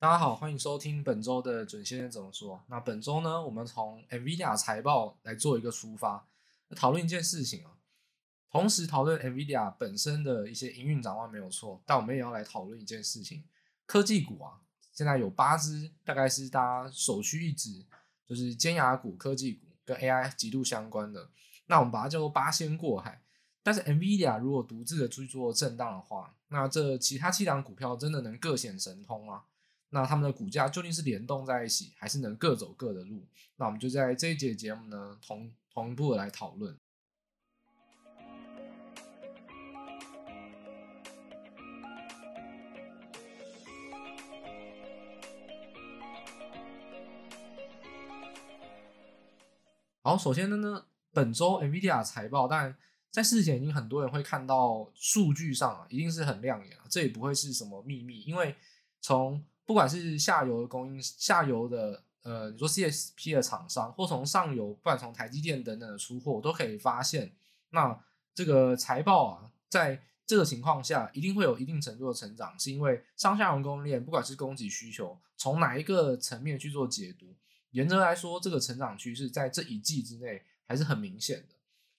大家好，欢迎收听本周的准先生怎么说。那本周呢，我们从 NVIDIA 财报来做一个出发，讨论一件事情啊。同时讨论 NVIDIA 本身的一些营运展望没有错，但我们也要来讨论一件事情：科技股啊，现在有八只，大概是大家首屈一指，就是尖牙股、科技股跟 AI 极度相关的。那我们把它叫做八仙过海。但是 NVIDIA 如果独自的去做震荡的话，那这其他七档股票真的能各显神通吗？那他们的股价究竟是联动在一起，还是能各走各的路？那我们就在这一节节目呢，同同步的来讨论。好，首先呢呢，本周 NVIDIA 财报，但在事前已经很多人会看到数据上啊，一定是很亮眼啊，这也不会是什么秘密，因为从不管是下游的供应，下游的呃，你说 CSP 的厂商，或从上游，不管从台积电等等的出货，都可以发现，那这个财报啊，在这个情况下，一定会有一定程度的成长，是因为上下游供应链，不管是供给需求，从哪一个层面去做解读，原则来说，这个成长趋势在这一季之内还是很明显的，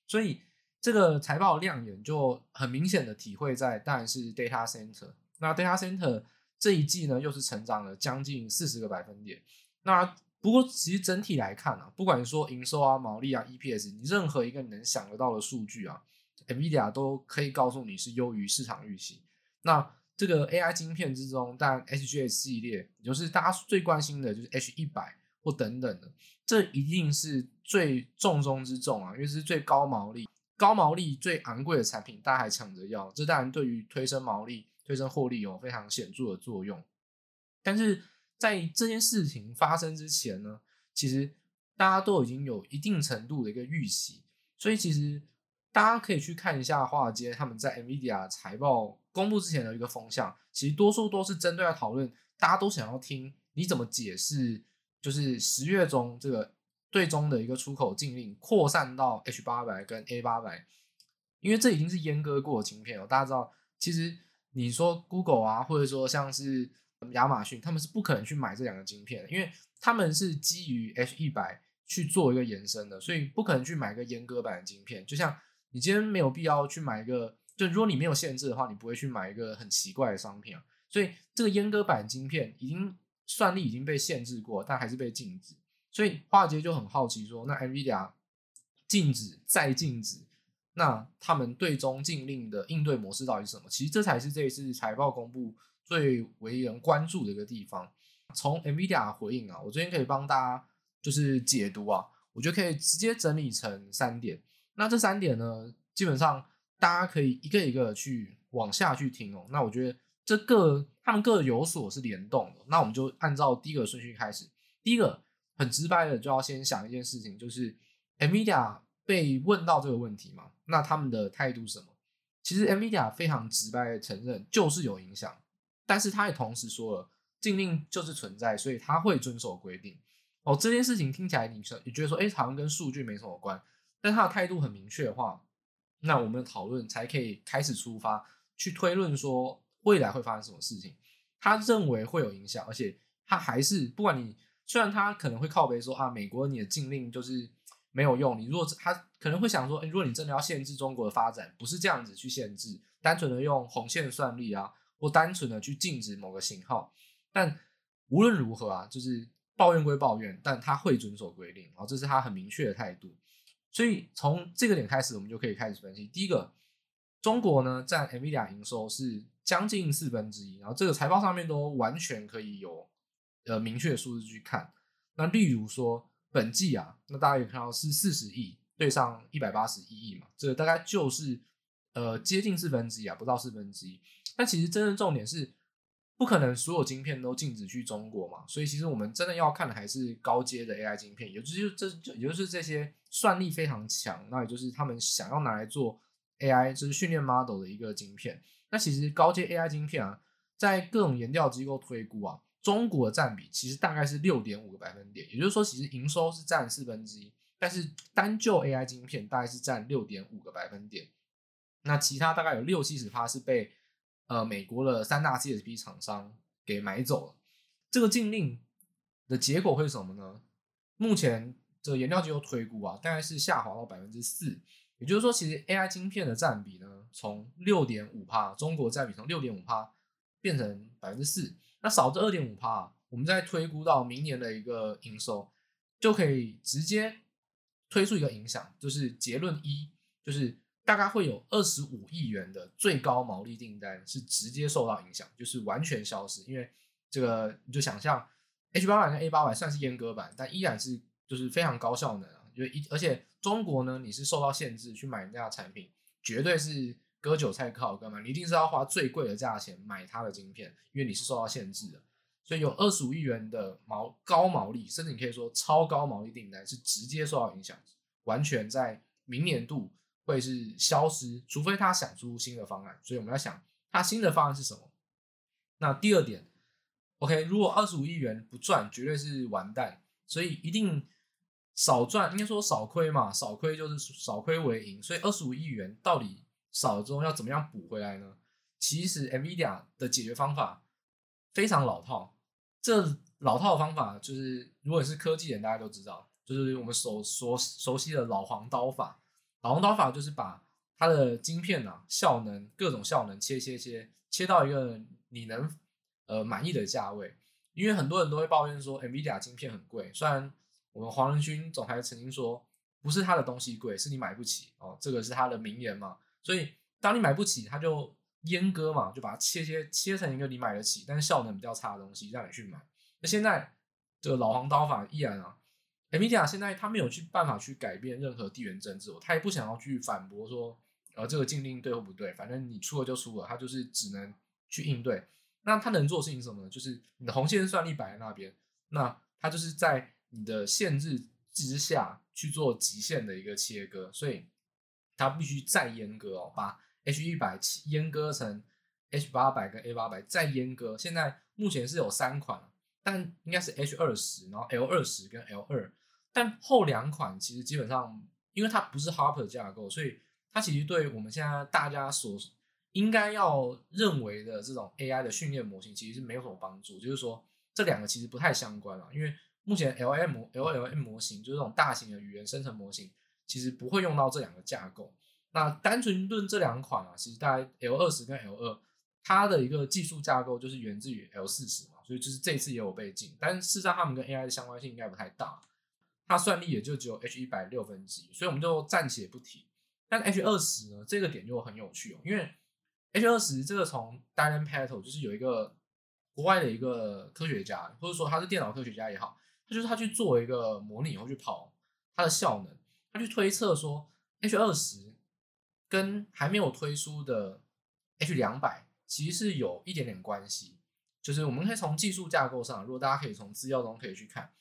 所以这个财报亮眼就很明显的体会在，当然是 Data Center，那 Data Center。这一季呢，又是成长了将近四十个百分点。那不过，其实整体来看啊，不管说营收啊、毛利啊、EPS，你任何一个你能想得到的数据啊，NVIDIA 都可以告诉你是优于市场预期。那这个 AI 晶片之中，当然 HGX 系列，也就是大家最关心的，就是 H 一百或等等的，这一定是最重中之重啊，因为是最高毛利、高毛利最昂贵的产品，大家还抢着要。这当然对于推升毛利。推升获利有非常显著的作用，但是在这件事情发生之前呢，其实大家都已经有一定程度的一个预期，所以其实大家可以去看一下华尔街他们在 NVIDIA 财报公布之前的一个风向，其实多数都是针对来讨论，大家都想要听你怎么解释，就是十月中这个最终的一个出口禁令扩散到 H 八百跟 A 八百，因为这已经是阉割过的晶片了，大家知道其实。你说 Google 啊，或者说像是亚马逊，他们是不可能去买这两个晶片的，因为他们是基于 H 一百去做一个延伸的，所以不可能去买一个阉割版的晶片。就像你今天没有必要去买一个，就如果你没有限制的话，你不会去买一个很奇怪的商品啊。所以这个阉割版晶片已经算力已经被限制过，但还是被禁止。所以华尔街就很好奇说，那 NVIDIA 禁止再禁止。那他们对中禁令的应对模式到底是什么？其实这才是这一次财报公布最为人关注的一个地方。从 NVIDIA 回应啊，我这边可以帮大家就是解读啊，我觉得可以直接整理成三点。那这三点呢，基本上大家可以一个一个去往下去听哦。那我觉得这个他们各有所是联动的。那我们就按照第一个顺序开始。第一个很直白的就要先想一件事情，就是 NVIDIA 被问到这个问题嘛。那他们的态度是什么？其实 NVIDIA 非常直白的承认，就是有影响，但是他也同时说了，禁令就是存在，所以他会遵守规定。哦，这件事情听起来你你觉得说，哎，好像跟数据没什么关，但他的态度很明确的话，那我们的讨论才可以开始出发，去推论说未来会发生什么事情。他认为会有影响，而且他还是不管你，虽然他可能会靠北说啊，美国你的禁令就是。没有用。你如果他可能会想说，诶，如果你真的要限制中国的发展，不是这样子去限制，单纯的用红线算力啊，或单纯的去禁止某个型号。但无论如何啊，就是抱怨归抱怨，但他会遵守规定，然后这是他很明确的态度。所以从这个点开始，我们就可以开始分析。第一个，中国呢占 NVIDIA 营收是将近四分之一，然后这个财报上面都完全可以有呃明确的数字去看。那例如说。本季啊，那大家也看到是四十亿对上一百八十一亿嘛，这个大概就是呃接近四分之一啊，不到四分之一。但其实真正重点是，不可能所有晶片都禁止去中国嘛，所以其实我们真的要看的还是高阶的 AI 晶片，也就是这就也就是这些算力非常强，那也就是他们想要拿来做 AI 就是训练 model 的一个晶片。那其实高阶 AI 晶片啊，在各种研调机构推估啊。中国的占比其实大概是六点五个百分点，也就是说，其实营收是占四分之一，但是单就 AI 晶片大概是占六点五个百分点，那其他大概有六七十趴是被呃美国的三大 CSP 厂商给买走了。这个禁令的结果会是什么呢？目前这个研究机构推估啊，大概是下滑到百分之四。也就是说，其实 AI 晶片的占比呢，从六点五趴，中国占比从六点五趴变成百分之四，那少这二点五趴，我们再推估到明年的一个营收，就可以直接推出一个影响，就是结论一，就是大概会有二十五亿元的最高毛利订单是直接受到影响，就是完全消失，因为这个你就想象 H 八百跟 A 八百算是阉割版，但依然是就是非常高效能啊，就一而且。中国呢，你是受到限制去买人家的产品，绝对是割韭菜靠干嘛？你一定是要花最贵的价钱买它的晶片，因为你是受到限制的。所以有二十五亿元的毛高毛利，甚至你可以说超高毛利订单是直接受到影响，完全在明年度会是消失，除非他想出新的方案。所以我们要想，他新的方案是什么？那第二点，OK，如果二十五亿元不赚，绝对是完蛋，所以一定。少赚应该说少亏嘛，少亏就是少亏为盈，所以二十五亿元到底少了之后要怎么样补回来呢？其实 NVIDIA 的解决方法非常老套，这老套的方法就是如果是科技人，大家都知道，就是我们所所熟悉的老黄刀法。老黄刀法就是把它的晶片啊效能各种效能切切切切到一个你能呃满意的价位，因为很多人都会抱怨说 NVIDIA 晶片很贵，虽然。我们黄仁勋总裁曾经说：“不是他的东西贵，是你买不起哦。”这个是他的名言嘛。所以，当你买不起，他就阉割嘛，就把它切切切成一个你买得起，但是效能比较差的东西让你去买。那现在这个老黄刀法依然啊，NVIDIA 现在他没有去办法去改变任何地缘政治，他也不想要去反驳说，呃，这个禁令对或不对，反正你出了就出了，他就是只能去应对。那他能做的事情什么呢？就是你的红线算力摆在那边，那他就是在。你的限制之下去做极限的一个切割，所以它必须再阉割哦，把 H 一百阉割成 H 八百跟 A 八百再阉割。现在目前是有三款，但应该是 H 二十，然后 L 二十跟 L 二，但后两款其实基本上，因为它不是 Harper 架构，所以它其实对我们现在大家所应该要认为的这种 AI 的训练模型，其实是没有什么帮助。就是说，这两个其实不太相关了，因为。目前 L M L L M 模型就是这种大型的语言生成模型，其实不会用到这两个架构。那单纯论这两款啊，其实大概 L 二十跟 L 二，它的一个技术架构就是源自于 L 四十嘛，所以就是这次也有被禁。但事实上，它们跟 AI 的相关性应该不太大，它算力也就只有 H 一百六分之一，所以我们就暂且不提。但 H 二十呢，这个点就很有趣哦，因为 H 二十这个从 Dylan Pettle 就是有一个国外的一个科学家，或者说他是电脑科学家也好。他就是他去做一个模拟以后去跑它的效能，他去推测说 H 二十跟还没有推出的 H 两百其实是有一点点关系。就是我们可以从技术架构上，如果大家可以从资料中可以去看，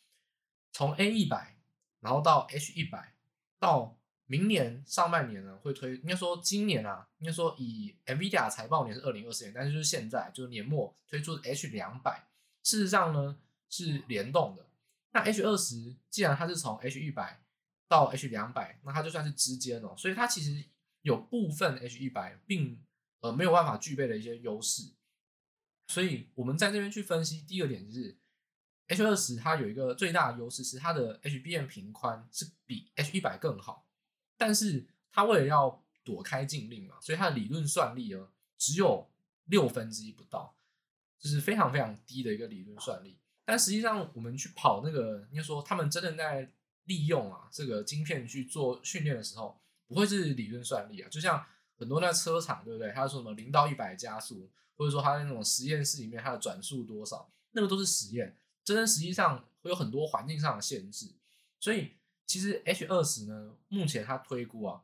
从 A 一百然后到 H 一百，到明年上半年呢会推，应该说今年啊，应该说以 NVIDIA 财报年是二零二四年，但是就是现在就是年末推出的 H 两百，事实上呢是联动的。那 H 二十既然它是从 H 一百到 H 两百，那它就算是之间哦，所以它其实有部分 H 一百并呃没有办法具备的一些优势，所以我们在这边去分析，第二点就是 H 二十它有一个最大的优势是它的 HBM 频宽是比 H 一百更好，但是它为了要躲开禁令嘛，所以它的理论算力呢只有六分之一不到，就是非常非常低的一个理论算力。但实际上，我们去跑那个，应该说他们真的在利用啊这个晶片去做训练的时候，不会是理论算力啊。就像很多那车厂，对不对？他说什么零到一百加速，或者说他那种实验室里面它的转速多少，那个都是实验。真的实际上会有很多环境上的限制。所以其实 H 二十呢，目前它推估啊，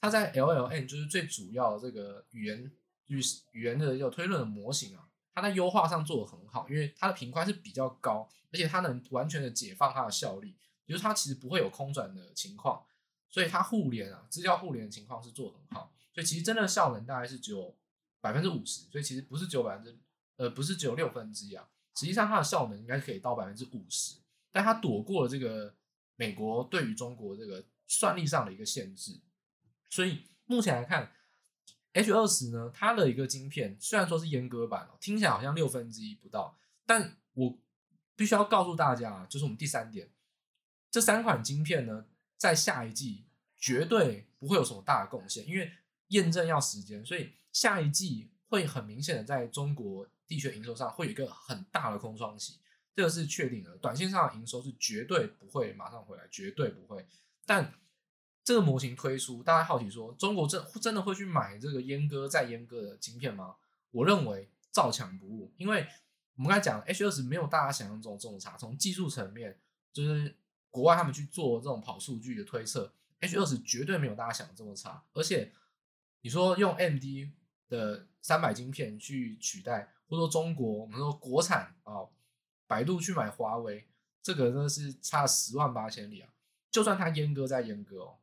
它在 LLM 就是最主要这个语言与语言的一个推论的模型啊。它在优化上做得很好，因为它的频宽是比较高，而且它能完全的解放它的效率，就是它其实不会有空转的情况，所以它互联啊，资料互联的情况是做很好，所以其实真的效能大概是只有百分之五十，所以其实不是只有百分之，呃，不是只有六分之一啊，实际上它的效能应该可以到百分之五十，但它躲过了这个美国对于中国这个算力上的一个限制，所以目前来看。H 二十呢，它的一个晶片虽然说是阉割版哦，听起来好像六分之一不到，但我必须要告诉大家啊，就是我们第三点，这三款晶片呢，在下一季绝对不会有什么大的贡献，因为验证要时间，所以下一季会很明显的在中国地区营收上会有一个很大的空窗期，这个是确定的。短线上的营收是绝对不会马上回来，绝对不会。但这个模型推出，大家好奇说，中国真真的会去买这个阉割再阉割的晶片吗？我认为照抢不误，因为。我们刚才讲，H 二十没有大家想象中这么差。从技术层面，就是国外他们去做这种跑数据的推测，H 二十绝对没有大家想的这么差。而且，你说用 MD 的三百晶片去取代，或者说中国我们说国产啊、百度去买华为，这个真的是差十万八千里啊！就算它阉割再阉割哦，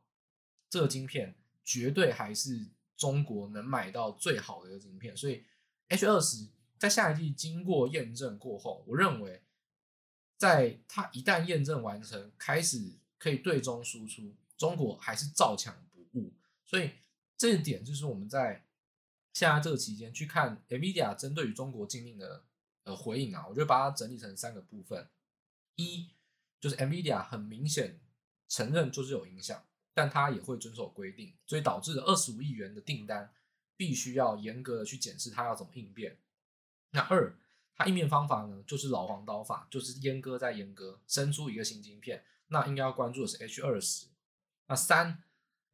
这个晶片绝对还是中国能买到最好的一个晶片。所以 H 二十。在下一季经过验证过后，我认为，在它一旦验证完成，开始可以对中输出，中国还是照抢不误。所以这一点就是我们在现在这个期间去看 NVIDIA 针对于中国禁令的呃回应啊，我就把它整理成三个部分：一就是 NVIDIA 很明显承认就是有影响，但它也会遵守规定，所以导致了二十五亿元的订单必须要严格的去检视它要怎么应变。那二，它应变方法呢，就是老黄刀法，就是阉割再阉割，生出一个新晶片。那应该要关注的是 H 二十。那三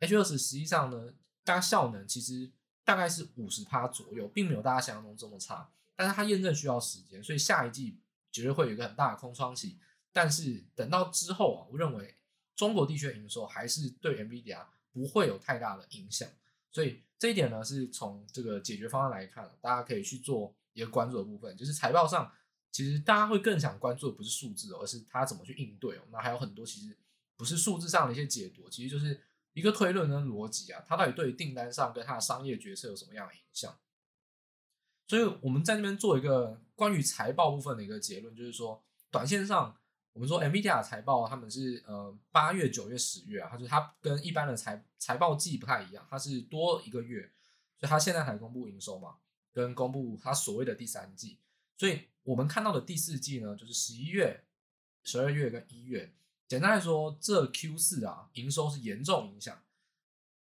，H 二十实际上呢，它效能其实大概是五十趴左右，并没有大家想象中这么差。但是它验证需要时间，所以下一季绝对会有一个很大的空窗期。但是等到之后啊，我认为中国地区的营收还是对 NVIDIA 不会有太大的影响。所以这一点呢，是从这个解决方案来看，大家可以去做。一个关注的部分，就是财报上，其实大家会更想关注的不是数字，而是它怎么去应对。那还有很多其实不是数字上的一些解读，其实就是一个推论跟逻辑啊，它到底对于订单上跟它的商业决策有什么样的影响？所以我们在那边做一个关于财报部分的一个结论，就是说，短线上我们说 NVIDIA 财报，他们是呃八月、九月、十月啊，它就是它跟一般的财财报季不太一样，它是多一个月，所以它现在才公布营收嘛。跟公布他所谓的第三季，所以我们看到的第四季呢，就是十一月、十二月跟一月。简单来说，这 Q 四啊，营收是严重影响。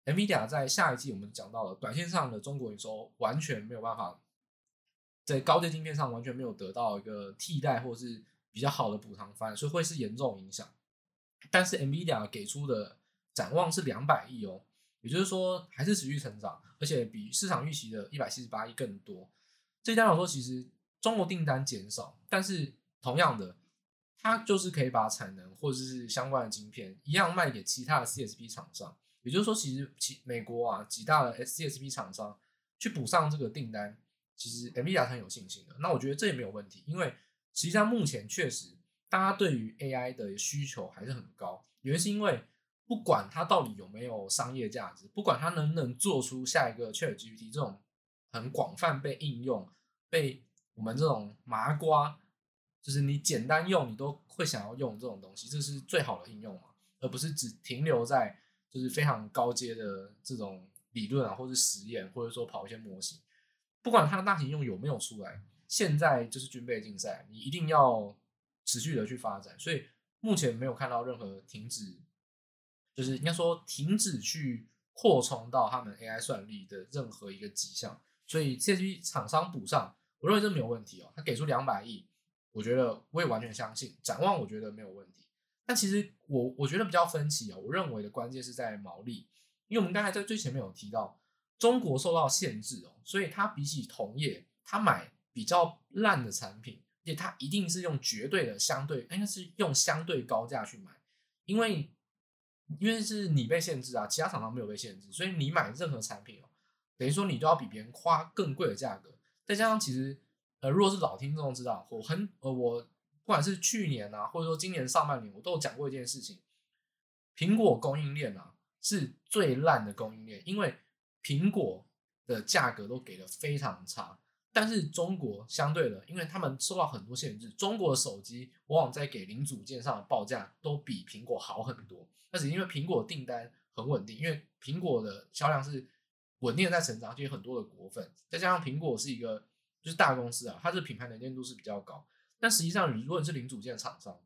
NVIDIA 在下一季我们讲到了，短线上的中国营收完全没有办法在高阶晶片上完全没有得到一个替代或是比较好的补偿方案，所以会是严重影响。但是 NVIDIA 给出的展望是两百亿哦。也就是说，还是持续成长，而且比市场预期的一百七十八亿更多。这代表说，其实中国订单减少，但是同样的，它就是可以把产能或者是相关的晶片一样卖给其他的 CSP 厂商。也就是说，其实其美国啊几大的 CSP 厂商去补上这个订单，其实 NVIDIA 很有信心的。那我觉得这也没有问题，因为实际上目前确实大家对于 AI 的需求还是很高，原因是因为。不管它到底有没有商业价值，不管它能不能做出下一个 ChatGPT 这种很广泛被应用、被我们这种麻瓜，就是你简单用你都会想要用这种东西，这是最好的应用嘛，而不是只停留在就是非常高阶的这种理论啊，或者实验，或者说跑一些模型。不管它的大型应用有没有出来，现在就是军备竞赛，你一定要持续的去发展。所以目前没有看到任何停止。就是应该说停止去扩充到他们 AI 算力的任何一个迹象，所以这些厂商补上，我认为这没有问题哦。他给出两百亿，我觉得我也完全相信。展望我觉得没有问题，但其实我我觉得比较分歧哦。我认为的关键是在毛利，因为我们刚才在最前面有提到，中国受到限制哦，所以它比起同业，它买比较烂的产品，而且它一定是用绝对的相对，应该是用相对高价去买，因为。因为是你被限制啊，其他厂商没有被限制，所以你买任何产品哦，等于说你都要比别人花更贵的价格。再加上其实，呃，如果是老听众知道，我很呃，我不管是去年啊，或者说今年上半年，我都有讲过一件事情：苹果供应链啊是最烂的供应链，因为苹果的价格都给的非常差。但是中国相对的，因为他们受到很多限制，中国的手机往往在给零组件上的报价都比苹果好很多。但是因为苹果订单很稳定，因为苹果的销量是稳定的在成长，就有很多的果粉，再加上苹果是一个就是大公司啊，它的品牌能见度是比较高。但实际上，如果你是零组件厂商，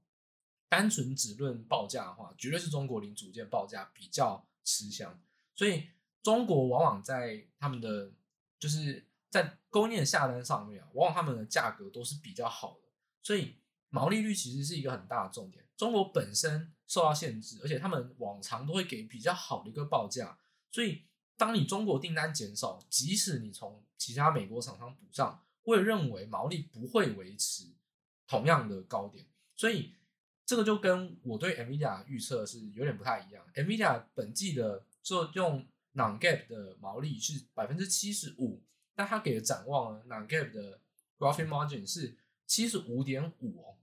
单纯只论报价的话，绝对是中国零组件报价比较吃香。所以中国往往在他们的就是在供应链下单上面啊，往往他们的价格都是比较好的。所以毛利率其实是一个很大的重点。中国本身受到限制，而且他们往常都会给比较好的一个报价。所以当你中国订单减少，即使你从其他美国厂商补上，我也认为毛利不会维持同样的高点。所以这个就跟我对 NVIDIA 预测是有点不太一样。NVIDIA 本季的就用 non-GAAP 的毛利是百分之七十五，但他给的展望呢，non gap 的 profit margin 是七十五点五哦，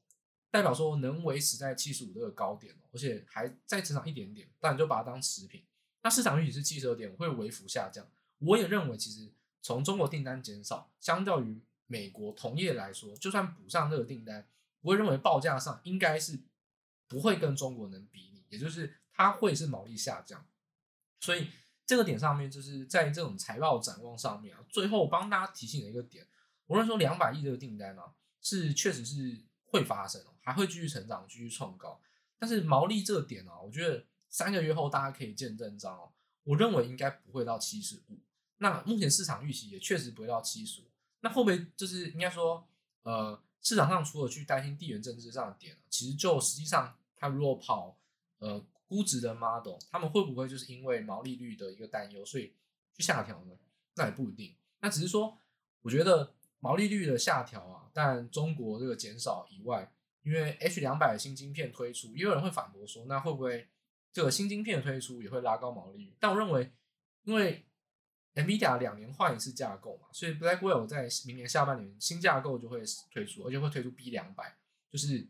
代表说能维持在七十五这个高点，而且还再成长一点点，但你就把它当持平。那市场预期是七十二点，会微幅下降。我也认为，其实从中国订单减少，相较于美国同业来说，就算补上这个订单，我会认为报价上应该是不会跟中国能比拟，也就是它会是毛利下降。所以这个点上面，就是在这种财报展望上面啊，最后帮大家提醒了一个点，无论说两百亿这个订单啊，是确实是会发生，还会继续成长，继续创高。但是毛利这个点啊，我觉得。三个月后，大家可以见证章哦。我认为应该不会到七十五。那目前市场预期也确实不会到七十五。那会不会就是应该说，呃，市场上除了去担心地缘政治上的点，其实就实际上，它如果跑呃估值的 model，他们会不会就是因为毛利率的一个担忧，所以去下调呢？那也不一定。那只是说，我觉得毛利率的下调啊，但中国这个减少以外，因为 H 两百新晶片推出，也有人会反驳说，那会不会？这个新晶片的推出也会拉高毛利率，但我认为，因为 NVIDIA 两年换一次架构嘛，所以 Blackwell 在明年下半年新架构就会推出，而且会推出 B 两百，就是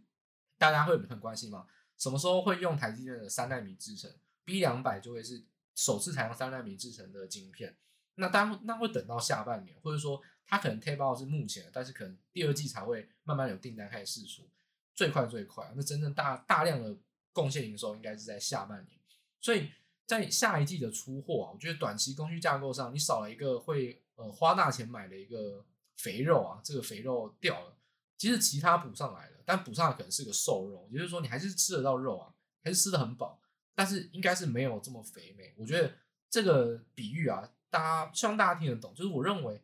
大家会很关心嘛，什么时候会用台积电的三纳米制程？B 两百就会是首次采用三纳米制程的晶片，那当那会等到下半年，或者说它可能 tape out 是目前，但是可能第二季才会慢慢有订单开始释出，最快最快，那真正大大量的。贡献营收应该是在下半年，所以在下一季的出货啊，我觉得短期供需架构上，你少了一个会呃花大钱买的一个肥肉啊，这个肥肉掉了，其实其他补上来了，但补上来可能是个瘦肉，也就是说你还是吃得到肉啊，还是吃得很饱，但是应该是没有这么肥美。我觉得这个比喻啊，大家希望大家听得懂，就是我认为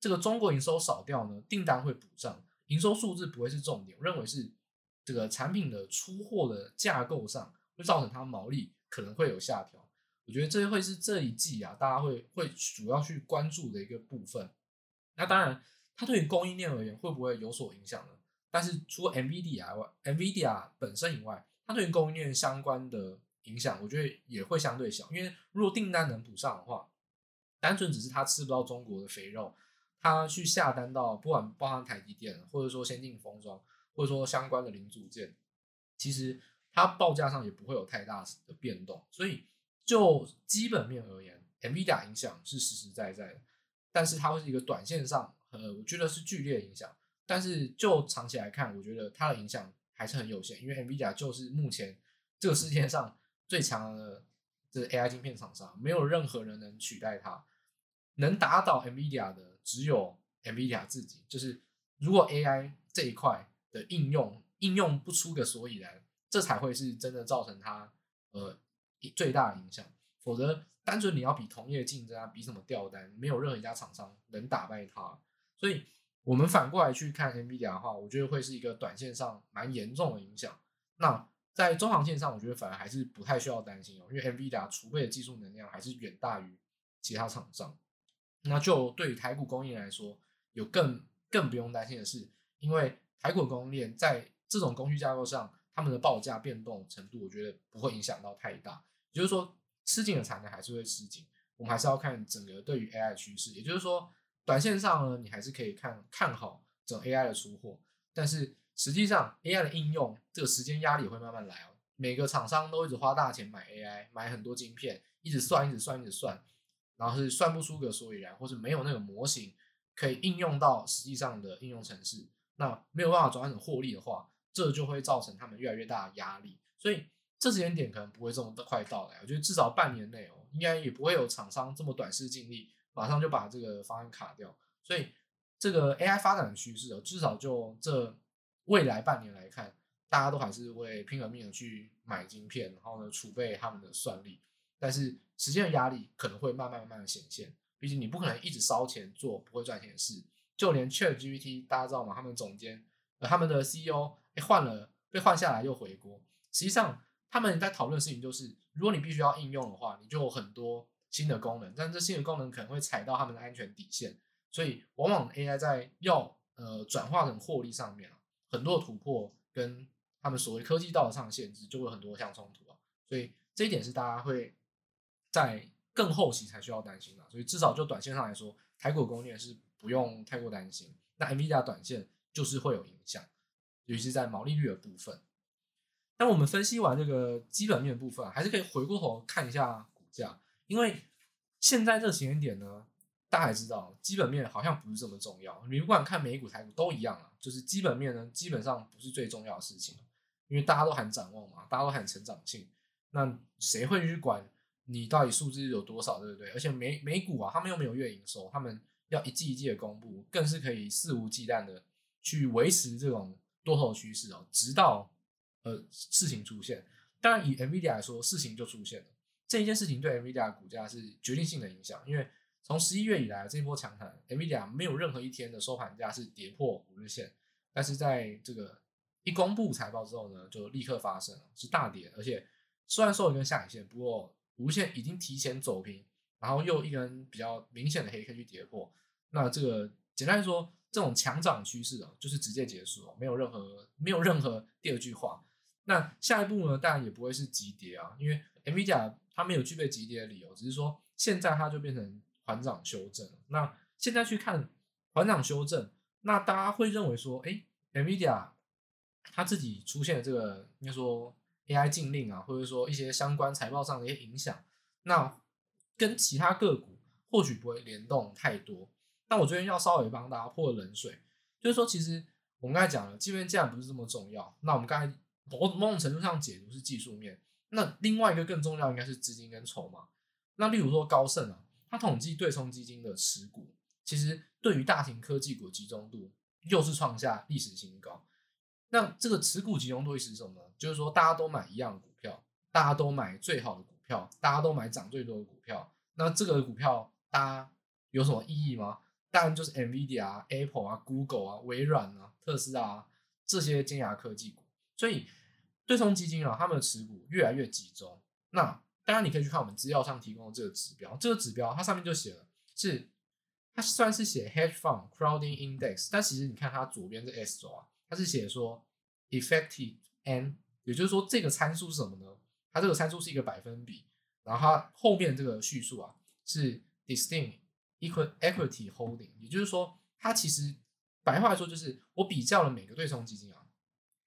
这个中国营收少掉呢，订单会补上，营收数字不会是重点，我认为是。这个产品的出货的架构上会造成它毛利可能会有下调，我觉得这会是这一季啊，大家会会主要去关注的一个部分。那当然，它对于供应链而言会不会有所影响呢？但是除了 NVIDIA 外，NVIDIA 本身以外，它对于供应链相关的影响，我觉得也会相对小。因为如果订单能补上的话，单纯只是它吃不到中国的肥肉，它去下单到不管包含台积电或者说先进封装。或者说相关的零组件，其实它报价上也不会有太大的变动，所以就基本面而言，NVIDIA 影响是实实在在的，但是它会是一个短线上，呃，我觉得是剧烈影响，但是就长期来看，我觉得它的影响还是很有限，因为 NVIDIA 就是目前这个世界上最强的这 AI 晶片厂商，没有任何人能取代它，能打倒 NVIDIA 的只有 NVIDIA 自己，就是如果 AI 这一块。的应用应用不出个所以然，这才会是真的造成它呃最大的影响。否则，单纯你要比同业竞争啊，比什么吊单，没有任何一家厂商能打败它。所以，我们反过来去看 NVIDIA 的话，我觉得会是一个短线上蛮严重的影响。那在中长线上，我觉得反而还是不太需要担心哦，因为 NVIDIA 储备的技术能量还是远大于其他厂商。那就对于台股供应来说，有更更不用担心的是，因为台股供应链在这种供需架构上，他们的报价变动程度，我觉得不会影响到太大。也就是说，吃紧的产能还是会吃紧，我们还是要看整个对于 AI 趋势。也就是说，短线上呢，你还是可以看看好整 AI 的出货，但是实际上 AI 的应用，这个时间压力会慢慢来哦。每个厂商都一直花大钱买 AI，买很多晶片，一直算，一直算，一直算，然后是算不出个所以然，或者没有那个模型可以应用到实际上的应用程式。那没有办法转换成获利的话，这就会造成他们越来越大的压力。所以这时间点可能不会这么快到来。我觉得至少半年内哦，应该也不会有厂商这么短视尽力，马上就把这个方案卡掉。所以这个 AI 发展的趋势哦，至少就这未来半年来看，大家都还是会拼了命的去买晶片，然后呢储备他们的算力，但是时间的压力可能会慢慢慢慢的显现。毕竟你不可能一直烧钱做不会赚钱的事。就连 ChatGPT 大家知道吗？他们总监呃他们的 CEO 哎换了被换下来又回国。实际上他们在讨论的事情就是，如果你必须要应用的话，你就有很多新的功能，但这新的功能可能会踩到他们的安全底线。所以往往 AI 在要呃转化成获利上面啊，很多的突破跟他们所谓科技道德上的限制就会很多项冲突啊。所以这一点是大家会在更后期才需要担心的。所以至少就短线上来说，台股供应是。不用太过担心，那 NVIDIA 短线就是会有影响，尤其是在毛利率的部分。但我们分析完这个基本面部分，还是可以回过头看一下股价，因为现在这个时间点呢，大家也知道，基本面好像不是这么重要。你不管看美股、台股都一样啊，就是基本面呢，基本上不是最重要的事情，因为大家都喊展望嘛，大家都喊成长性，那谁会去管你到底数字有多少，对不对？而且美美股啊，他们又没有月营收，他们。要一季一季的公布，更是可以肆无忌惮的去维持这种多头趋势哦，直到呃事情出现。当然，以 NVIDIA 来说，事情就出现了。这一件事情对 NVIDIA 股价是决定性的影响，因为从十一月以来这一波强弹，NVIDIA 没有任何一天的收盘价是跌破五日线，但是在这个一公布财报之后呢，就立刻发生了是大跌，而且虽然收了一根下影线，不过五日线已经提前走平。然后又一根比较明显的黑 K 去跌破，那这个简单来说，这种强涨趋势啊，就是直接结束了，没有任何没有任何第二句话。那下一步呢，当然也不会是急跌啊，因为 NVIDIA 它没有具备急跌的理由，只是说现在它就变成缓涨修正。那现在去看缓涨修正，那大家会认为说，哎，NVIDIA 它自己出现的这个应该说 AI 禁令啊，或者说一些相关财报上的一些影响，那。跟其他个股或许不会联动太多，但我这边要稍微帮大家泼冷水，就是说，其实我们刚才讲了，基本面既然不是这么重要，那我们刚才某某种程度上解读是技术面，那另外一个更重要应该是资金跟筹码。那例如说高盛啊，它统计对冲基金的持股，其实对于大型科技股集中度又是创下历史新高。那这个持股集中度意思是什么呢？就是说大家都买一样的股票，大家都买最好的股。票大家都买涨最多的股票，那这个股票大家有什么意义吗？当然就是 NVIDIA 啊、Apple 啊、Google 啊、微软啊、特斯拉啊这些尖牙科技股。所以对冲基金啊，他们的持股越来越集中。那当然你可以去看我们资料上提供的这个指标，这个指标它上面就写了，是它算是写 Hedge Fund Crowding Index，但其实你看它左边这 S 轴啊，它是写说 Effective N，也就是说这个参数是什么呢？它这个参数是一个百分比，然后它后面这个叙述啊是 distinct equity holding，也就是说，它其实白话来说就是我比较了每个对冲基金啊，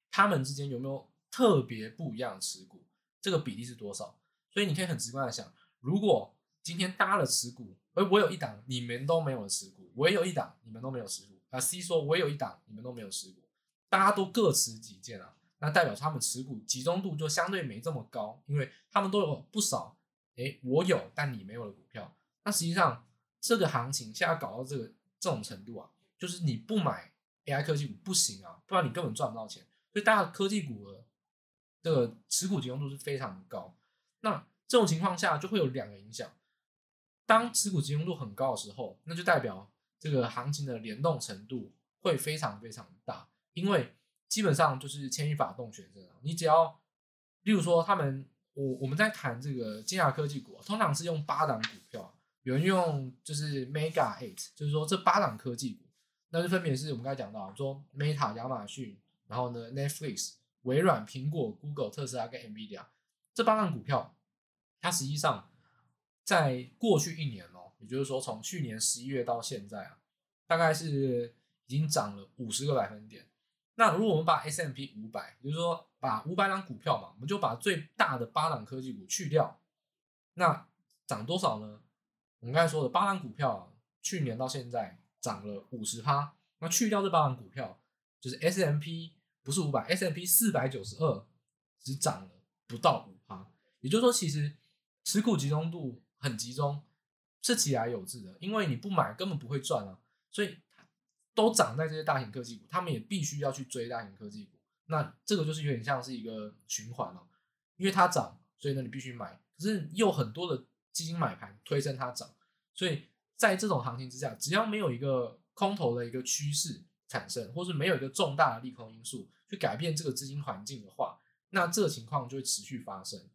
它们之间有没有特别不一样的持股，这个比例是多少？所以你可以很直观的想，如果今天搭了持股，而我有一档你们都没有的持股，我也有一档你们都没有持股，啊 C 说我也有一档你们都没有持股，大家都各持己见啊。那代表他们持股集中度就相对没这么高，因为他们都有不少，诶，我有但你没有的股票。那实际上这个行情现在搞到这个这种程度啊，就是你不买 AI 科技股不行啊，不然你根本赚不到钱。所以大家科技股的这个持股集中度是非常高。那这种情况下就会有两个影响：当持股集中度很高的时候，那就代表这个行情的联动程度会非常非常大，因为。基本上就是牵一发动全身啊！你只要，例如说他们，我我们在谈这个尖牙科技股，通常是用八档股票，有人用就是 Mega Eight，就是说这八档科技股，那就分别是我们刚才讲到，说 Meta 亚马逊，然后呢 Netflix、微软、苹果、Google、特斯拉跟 NVIDIA 这八档股票，它实际上在过去一年哦，也就是说从去年十一月到现在啊，大概是已经涨了五十个百分点。那如果我们把 S&P 五百，就是说把五百档股票嘛，我们就把最大的八档科技股去掉，那涨多少呢？我们刚才说的八档股票，去年到现在涨了五十趴，那去掉这八档股票，就是 S&P 不是五百，S&P 四百九十二只涨了不到五趴，也就是说，其实持股集中度很集中，是其来有致的，因为你不买根本不会赚啊，所以。都涨在这些大型科技股，他们也必须要去追大型科技股。那这个就是有点像是一个循环了，因为它涨，所以呢你必须买。可是又很多的基金买盘推升它涨，所以在这种行情之下，只要没有一个空头的一个趋势产生，或是没有一个重大的利空因素去改变这个资金环境的话，那这个情况就会持续发生。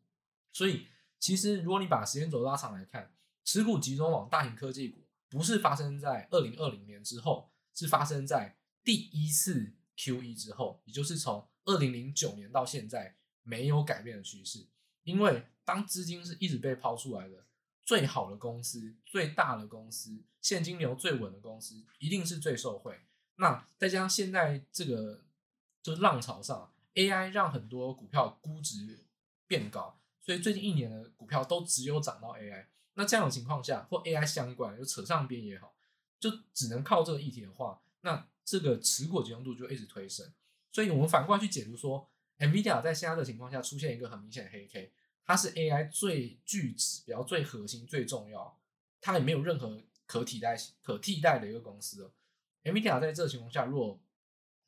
所以其实如果你把时间轴拉长来看，持股集中往大型科技股，不是发生在二零二零年之后，是发生在第一次 QE 之后，也就是从二零零九年到现在没有改变的趋势。因为当资金是一直被抛出来的，最好的公司、最大的公司、现金流最稳的公司，一定是最受惠。那再加上现在这个就是浪潮上，AI 让很多股票估值变高，所以最近一年的股票都只有涨到 AI。那这样的情况下，或 AI 相关就扯上边也好，就只能靠这个议题的话，那这个持股集中度就一直推升。所以我们反过来去解读说，NVIDIA 在现在的情况下出现一个很明显的黑 K，它是 AI 最具指标、最核心、最重要，它也没有任何可替代、可替代的一个公司了。NVIDIA 在这个情况下，如果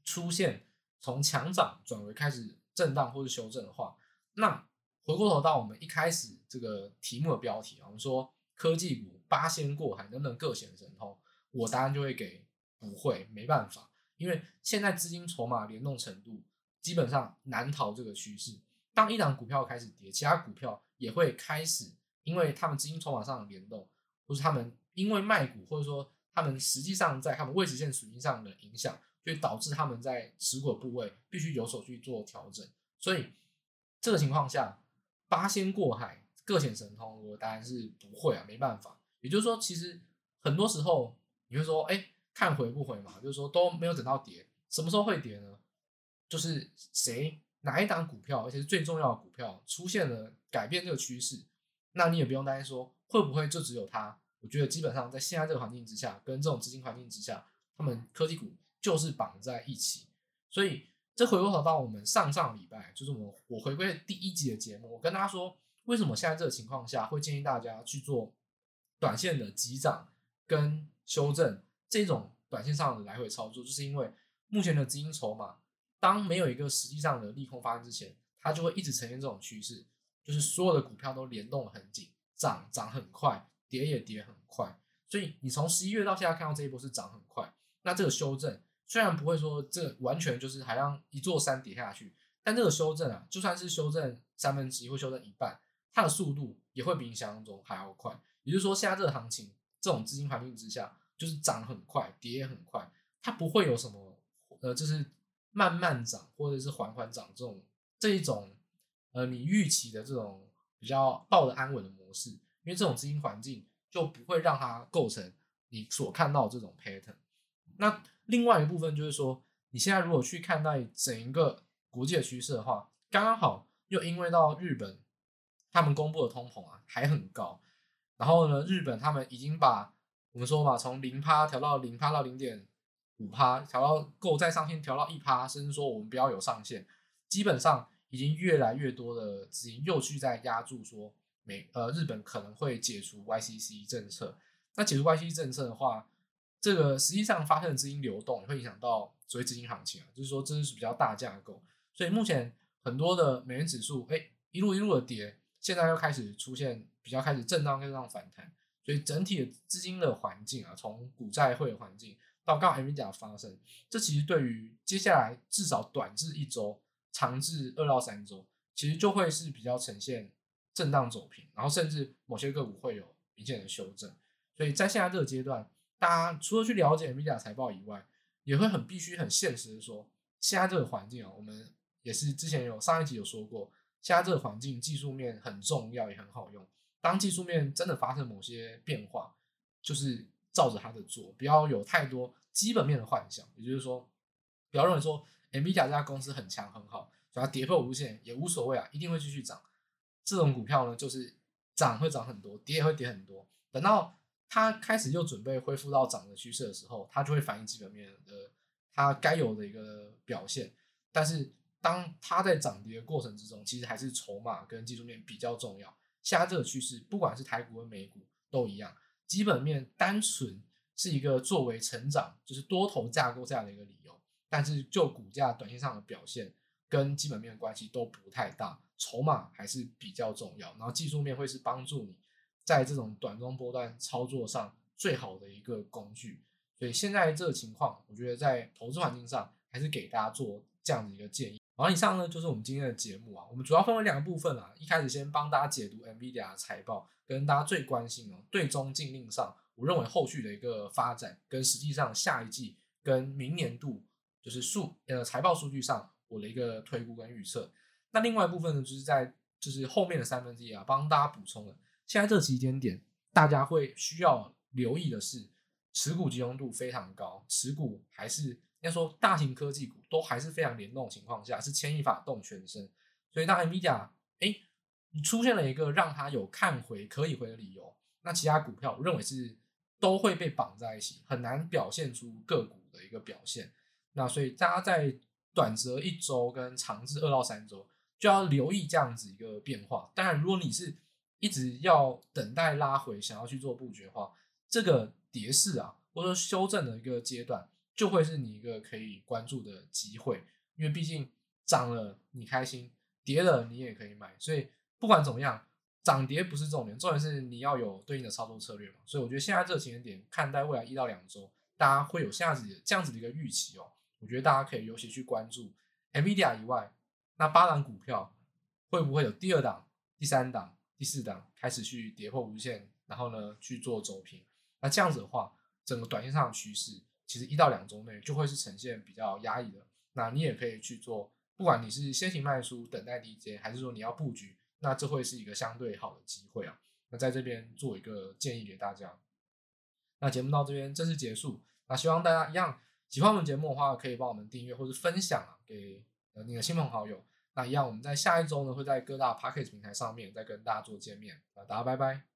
出现从强涨转为开始震荡或是修正的话，那回过头到我们一开始这个题目的标题啊，我们说科技股八仙过海能不能各显神通？我答案就会给不会，没办法，因为现在资金筹码联动程度基本上难逃这个趋势。当一档股票开始跌，其他股票也会开始，因为他们资金筹码上的联动，或是他们因为卖股，或者说他们实际上在他们未实现损益上的影响，就导致他们在持股部位必须有所去做调整。所以这个情况下。八仙过海，各显神通，我答案是不会啊，没办法。也就是说，其实很多时候你会说，哎、看回不回嘛，就是说都没有等到跌，什么时候会跌呢？就是谁哪一档股票，而且是最重要的股票出现了改变这个趋势，那你也不用担心说会不会就只有它。我觉得基本上在现在这个环境之下，跟这种资金环境之下，他们科技股就是绑在一起，所以。这回过头到我们上上礼拜，就是我我回归第一集的节目，我跟大家说，为什么现在这个情况下会建议大家去做短线的急涨跟修正这种短线上的来回操作，就是因为目前的资金筹码，当没有一个实际上的利空发生之前，它就会一直呈现这种趋势，就是所有的股票都联动得很紧，涨涨很快，跌也跌很快，所以你从十一月到现在看到这一波是涨很快，那这个修正。虽然不会说这完全就是好像一座山跌下去，但这个修正啊，就算是修正三分之一或修正一半，它的速度也会比你想象中还要快。也就是说，现在这个行情，这种资金环境之下，就是涨很快，跌也很快，它不会有什么呃，就是慢慢涨或者是缓缓涨这种这一种呃你预期的这种比较抱得安稳的模式，因为这种资金环境就不会让它构成你所看到这种 pattern。那另外一部分就是说，你现在如果去看待整一个国际的趋势的话，刚刚好又因为到日本，他们公布的通膨啊还很高，然后呢，日本他们已经把我们说嘛，从零趴调到零趴到零点五趴，调到够再上限调到一趴，甚至说我们不要有上限，基本上已经越来越多的资金又去在压住说美呃日本可能会解除 YCC 政策，那解除 YCC 政策的话。这个实际上发生的资金流动也会影响到所谓资金行情啊，就是说这是比较大架构，所以目前很多的美元指数哎一路一路的跌，现在又开始出现比较开始震荡震荡反弹，所以整体的资金的环境啊，从股债汇的环境到刚刚 NVIDIA 发生，这其实对于接下来至少短至一周，长至二到三周，其实就会是比较呈现震荡走平，然后甚至某些个股会有明显的修正，所以在现在这个阶段。大家除了去了解 NVIDIA 财报以外，也会很必须很现实的说，现在这个环境啊，我们也是之前有上一集有说过，现在这个环境技术面很重要也很好用。当技术面真的发生某些变化，就是照着它的做，不要有太多基本面的幻想。也就是说，不要认为说 NVIDIA 这家公司很强很好，所以它跌破五日线也无所谓啊，一定会继续涨。这种股票呢，就是涨会涨很多，跌也会跌很多。等到它开始又准备恢复到涨的趋势的时候，它就会反映基本面的它该有的一个表现。但是当它在涨跌的过程之中，其实还是筹码跟技术面比较重要。现在这个趋势，不管是台股和美股都一样，基本面单纯是一个作为成长，就是多头架构这样的一个理由。但是就股价短线上的表现跟基本面的关系都不太大，筹码还是比较重要。然后技术面会是帮助你在这种短中波段操作上最好的一个工具。所以现在这个情况，我觉得在投资环境上还是给大家做这样的一个建议。然后以上呢就是我们今天的节目啊，我们主要分为两个部分啊。一开始先帮大家解读 NVIDIA 的财报，跟大家最关心的对中禁令上，我认为后续的一个发展，跟实际上下一季跟明年度就是数呃财报数据上我的一个推估跟预测。那另外一部分呢，就是在就是后面的三分之一啊，帮大家补充了。现在这时间点，大家会需要留意的是。持股集中度非常高，持股还是应该说大型科技股都还是非常联动的情况下，是牵一发动全身。所以当 NVIDIA 哎，你出现了一个让它有看回可以回的理由，那其他股票我认为是都会被绑在一起，很难表现出个股的一个表现。那所以大家在短则一周跟长至二到三周就要留意这样子一个变化。当然，如果你是一直要等待拉回，想要去做布局的话，这个。跌势啊，或者说修正的一个阶段，就会是你一个可以关注的机会，因为毕竟涨了你开心，跌了你也可以买，所以不管怎么样，涨跌不是重点，重点是你要有对应的操作策略嘛。所以我觉得现在这个时间点，看待未来一到两周，大家会有这样子这样子的一个预期哦。我觉得大家可以尤其去关注 NVIDIA 以外，那八档股票会不会有第二档、第三档、第四档开始去跌破无限，然后呢去做走平。那这样子的话，整个短线上的趋势，其实一到两周内就会是呈现比较压抑的。那你也可以去做，不管你是先行卖出等待低接，还是说你要布局，那这会是一个相对好的机会啊。那在这边做一个建议给大家。那节目到这边正式结束。那希望大家一样喜欢我们节目的话，可以帮我们订阅或者分享啊，给你的亲朋好友。那一样，我们在下一周呢，会在各大 p a c k a g e 平台上面再跟大家做见面。那大家拜拜。